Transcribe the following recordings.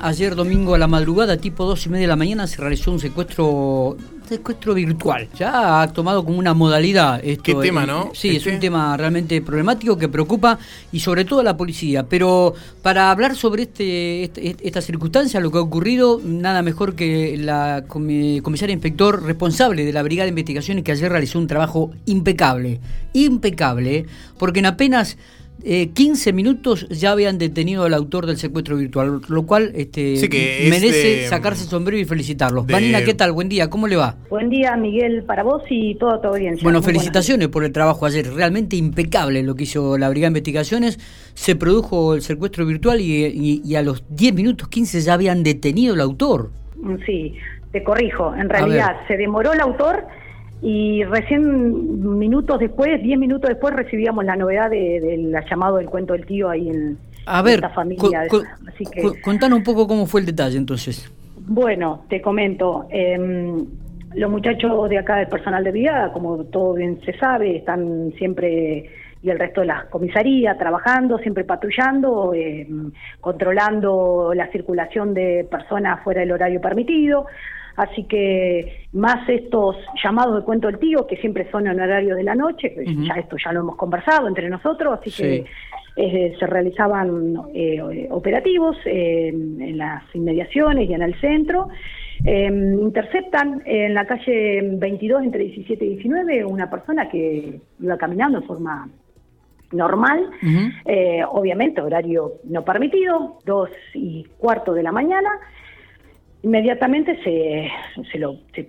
Ayer domingo a la madrugada, tipo dos y media de la mañana, se realizó un secuestro secuestro virtual. Ya ha tomado como una modalidad esto. ¿Qué tema, no? Sí, es Este. un tema realmente problemático que preocupa y sobre todo a la policía. Pero para hablar sobre este, este- esta circunstancia, lo que ha ocurrido, nada mejor que la comi- comisaria inspector responsable de la Brigada de Investigaciones que ayer realizó un trabajo impecable. Impecable, porque en apenas eh, 15 minutos ya habían detenido al autor del secuestro virtual, lo cual este, Sí, que es merece de- sacarse el sombrero y felicitarlos. de- Vanina, ¿qué tal? Buen día, ¿cómo le va? Buen día, Miguel, para vos y toda tu audiencia. Bueno, Muy felicitaciones por el trabajo ayer. Realmente impecable lo que hizo la Brigada de Investigaciones. Se produjo el secuestro virtual y, y- y a los 10 minutos 15 ya habían detenido al autor. Sí, te corrijo. En realidad se demoró el autor y recién minutos después, 10 minutos después, recibíamos la novedad de- del llamado del cuento del tío ahí en, A ver, esta familia. co- co- Así que, co- contanos un poco cómo fue el detalle entonces. bueno, te comento. em, los muchachos de acá del personal de brigada, como todo bien se sabe, están siempre y el resto de la comisaría trabajando, siempre patrullando, em, controlando la circulación de personas fuera del horario permitido. Así que más estos llamados de cuento del tío, que siempre son en horario de la noche, Ujú. ya esto ya lo hemos conversado entre nosotros, así Sí. que eh, se realizaban eh, operativos eh, en las inmediaciones y en el centro. Eh, interceptan en la calle 22 entre 17 y 19 una persona que iba caminando en forma normal, eh, obviamente horario no permitido, dos y cuarto de la mañana. Inmediatamente se, se lo se,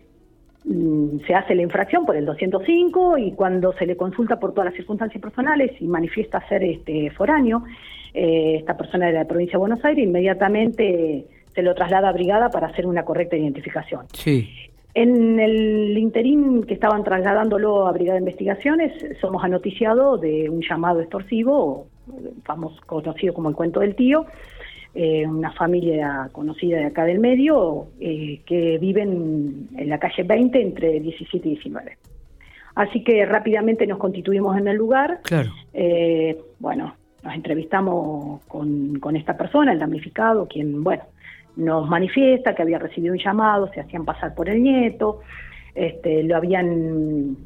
mm, se hace la infracción por el 205 y cuando se le consulta por todas las circunstancias personales y manifiesta ser este foráneo, eh, esta persona de la provincia de Buenos Aires, inmediatamente se lo traslada a brigada para hacer una correcta identificación. Sí. En el interín que estaban trasladándolo a Brigada de Investigaciones, somos anoticiados de un llamado extorsivo, famoso, conocido como el cuento del tío, eh, una familia conocida de acá del medio, eh, que viven en la calle 20 entre 17 y 19. Así que rápidamente nos constituimos en el lugar. Claro. Eh, bueno, nos entrevistamos con, con esta persona, el damnificado, quien, bueno, nos manifiesta que había recibido un llamado, se hacían pasar por el nieto, este, lo habían,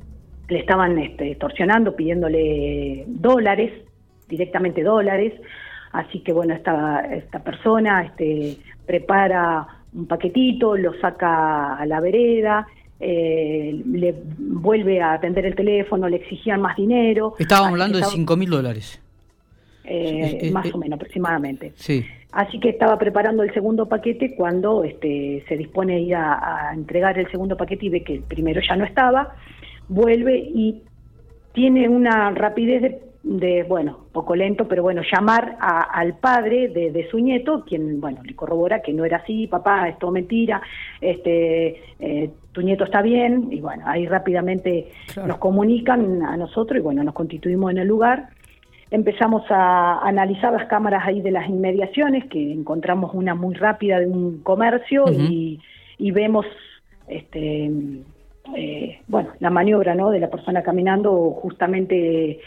le estaban este, extorsionando, pidiéndole dólares, directamente dólares, así que bueno, esta, esta persona este, prepara un paquetito, lo saca a la vereda, eh, le vuelve a atender el teléfono, le exigían más dinero. Estábamos hablando de estaba- 5 mil dólares. eh, Eh, eh, más o menos aproximadamente. Sí. Así que estaba preparando el segundo paquete cuando este, se dispone a ir a, a entregar el segundo paquete y ve que el primero ya no estaba, vuelve y tiene una rapidez de, de, bueno, poco lento, pero bueno, llamar a- al padre de, de su nieto, quien, bueno, le corrobora que no era así, papá, es todo mentira, este, eh, tu nieto está bien, y bueno, ahí rápidamente Claro. nos comunican a nosotros y bueno, nos constituimos en el lugar. Empezamos a analizar las cámaras ahí de las inmediaciones, que encontramos una muy rápida de un comercio y vemos, este, eh, bueno, la maniobra, ¿no? De la persona caminando, justamente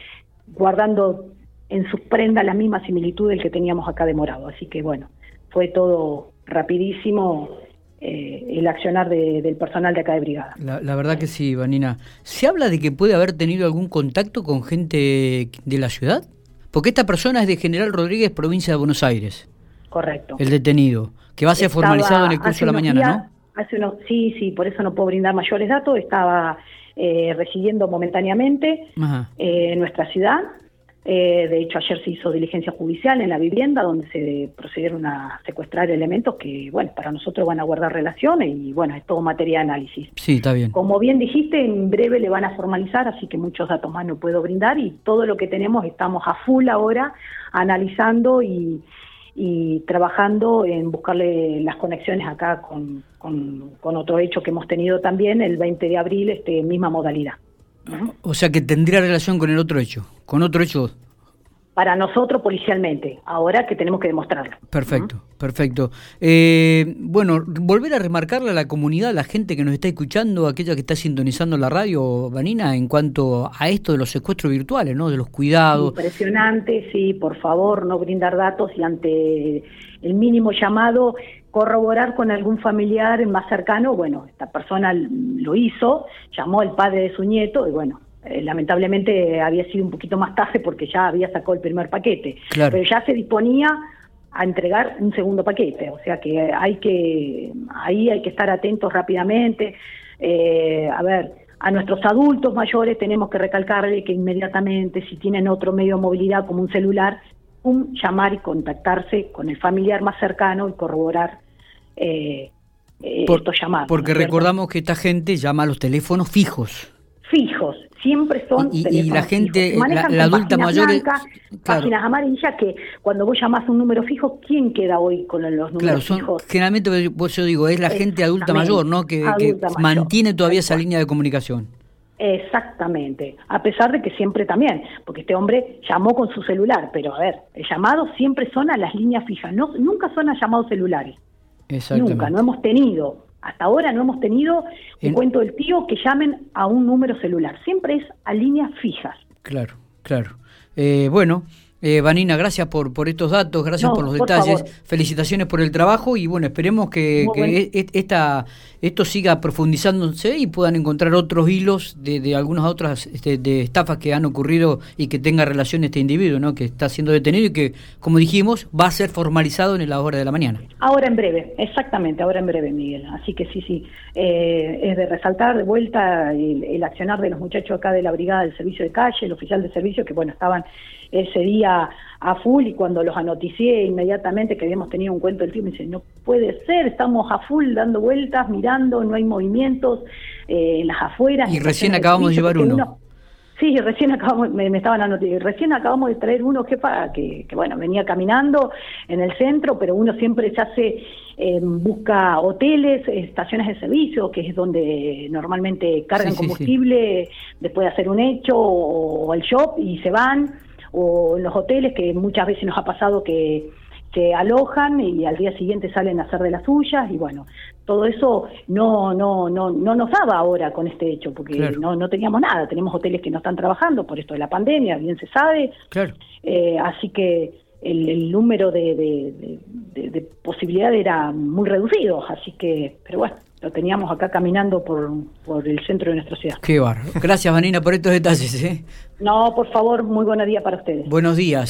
guardando en sus prendas la misma similitud del que teníamos acá de Morado. Así que bueno, fue todo rapidísimo eh, el accionar de- del personal de acá de brigada. La, la verdad que sí, Vanina. ¿Se habla de que puede haber tenido algún contacto con gente de la ciudad? Porque esta persona es de General Rodríguez, provincia de Buenos Aires, Correcto. el detenido, que va a ser Estaba formalizado en el curso de la mañana, días- ¿no? Hace unos, sí, sí, por eso no puedo brindar mayores datos. Estaba eh, residiendo momentáneamente eh, en nuestra ciudad. Eh, de hecho, ayer se hizo diligencia judicial en la vivienda donde se procedieron a secuestrar elementos que, bueno, para nosotros van a guardar relaciones y, bueno, es todo materia de análisis. Sí, está bien. Como bien dijiste, en breve le van a formalizar, así que muchos datos más no puedo brindar y todo lo que tenemos estamos a full ahora analizando y, y trabajando en buscarle las conexiones acá con, con, otro hecho que hemos tenido también el 20 de abril, este misma modalidad. O sea que tendría relación con el otro hecho. Con otro hecho. Para nosotros policialmente, ahora que tenemos que demostrarlo. Perfecto, perfecto. Eh, bueno, volver a remarcarle a la comunidad, a la gente que nos está escuchando, aquella que está sintonizando la radio, Vanina, en cuanto a esto de los secuestros virtuales, ¿no? De los cuidados. Impresionante, sí, por favor, no brindar datos y ante el mínimo llamado corroborar con algún familiar más cercano, bueno, esta persona lo hizo, llamó al padre de su nieto y bueno, eh, lamentablemente había sido un poquito más tarde porque ya había sacado el primer paquete, pero ya se disponía a entregar un segundo paquete, o sea que hay que ahí hay que estar atentos rápidamente. Eh, a ver, a nuestros adultos mayores tenemos que recalcarle que inmediatamente si tienen otro medio de movilidad como un celular, un llamar y contactarse con el familiar más cercano y corroborar eh, estos llamados. Porque recordamos que esta gente llama a los teléfonos fijos fijos, siempre son y, y la gente, la, adulta mayor, páginas amarillas que cuando vos llamás un número fijo, ¿quién queda hoy con los números claro, son, fijos? Generalmente, vos yo digo, es la gente adulta mayor, ¿no? Que, mantiene todavía esa línea de comunicación. Exactamente, a pesar de que siempre también, porque este hombre llamó con su celular, pero a ver, el llamado siempre son a las líneas fijas, no, nunca son a llamados celulares. Nunca, no hemos tenido hasta ahora no hemos tenido un cuento del tío que llamen a un número celular. Siempre es a líneas fijas. Claro, claro. Eh, bueno, eh, Vanina, gracias por, por estos datos, gracias por los detalles, felicitaciones por el trabajo y bueno, esperemos que, e, e, esta, esto siga profundizándose y puedan encontrar otros hilos de, de algunas otras este, de estafas que han ocurrido y que tenga relación este individuo, ¿no? que está siendo detenido y que, como dijimos, va a ser formalizado en la hora de la mañana. Ahora en breve, exactamente, ahora en breve, Miguel. Así que sí, sí, eh, es de resaltar de vuelta el, el accionar de los muchachos acá de la Brigada del Servicio de Calle, el oficial de servicio, que bueno, estaban ese día a full y cuando los anoticié inmediatamente que habíamos tenido un cuento del tío, me dice, no puede ser, estamos a full dando vueltas, mirando, no hay movimientos eh, en las afueras. Y recién acabamos de llevar uno. Sí, recién acabamos, me, estaban anotando, recién acabamos de traer uno jefa que, que, bueno, venía caminando en el centro, pero uno siempre se hace, eh, busca hoteles, estaciones de servicio, que es donde normalmente cargan combustible después de hacer un hecho o, o el shop y se van o en los hoteles que muchas veces nos ha pasado que se alojan y al día siguiente salen a hacer de las suyas y bueno todo eso no no no no nos daba ahora con este hecho porque no no teníamos nada. Tenemos hoteles que no están trabajando por esto de la pandemia bien se sabe. Claro. eh, así que el, número de, de, de, posibilidades era muy reducido así que pero bueno lo teníamos acá caminando por, por el centro de nuestra ciudad. Qué bar. Gracias, Vanina, por estos detalles. ¿eh? No, por favor, muy buen día para ustedes. Buenos días.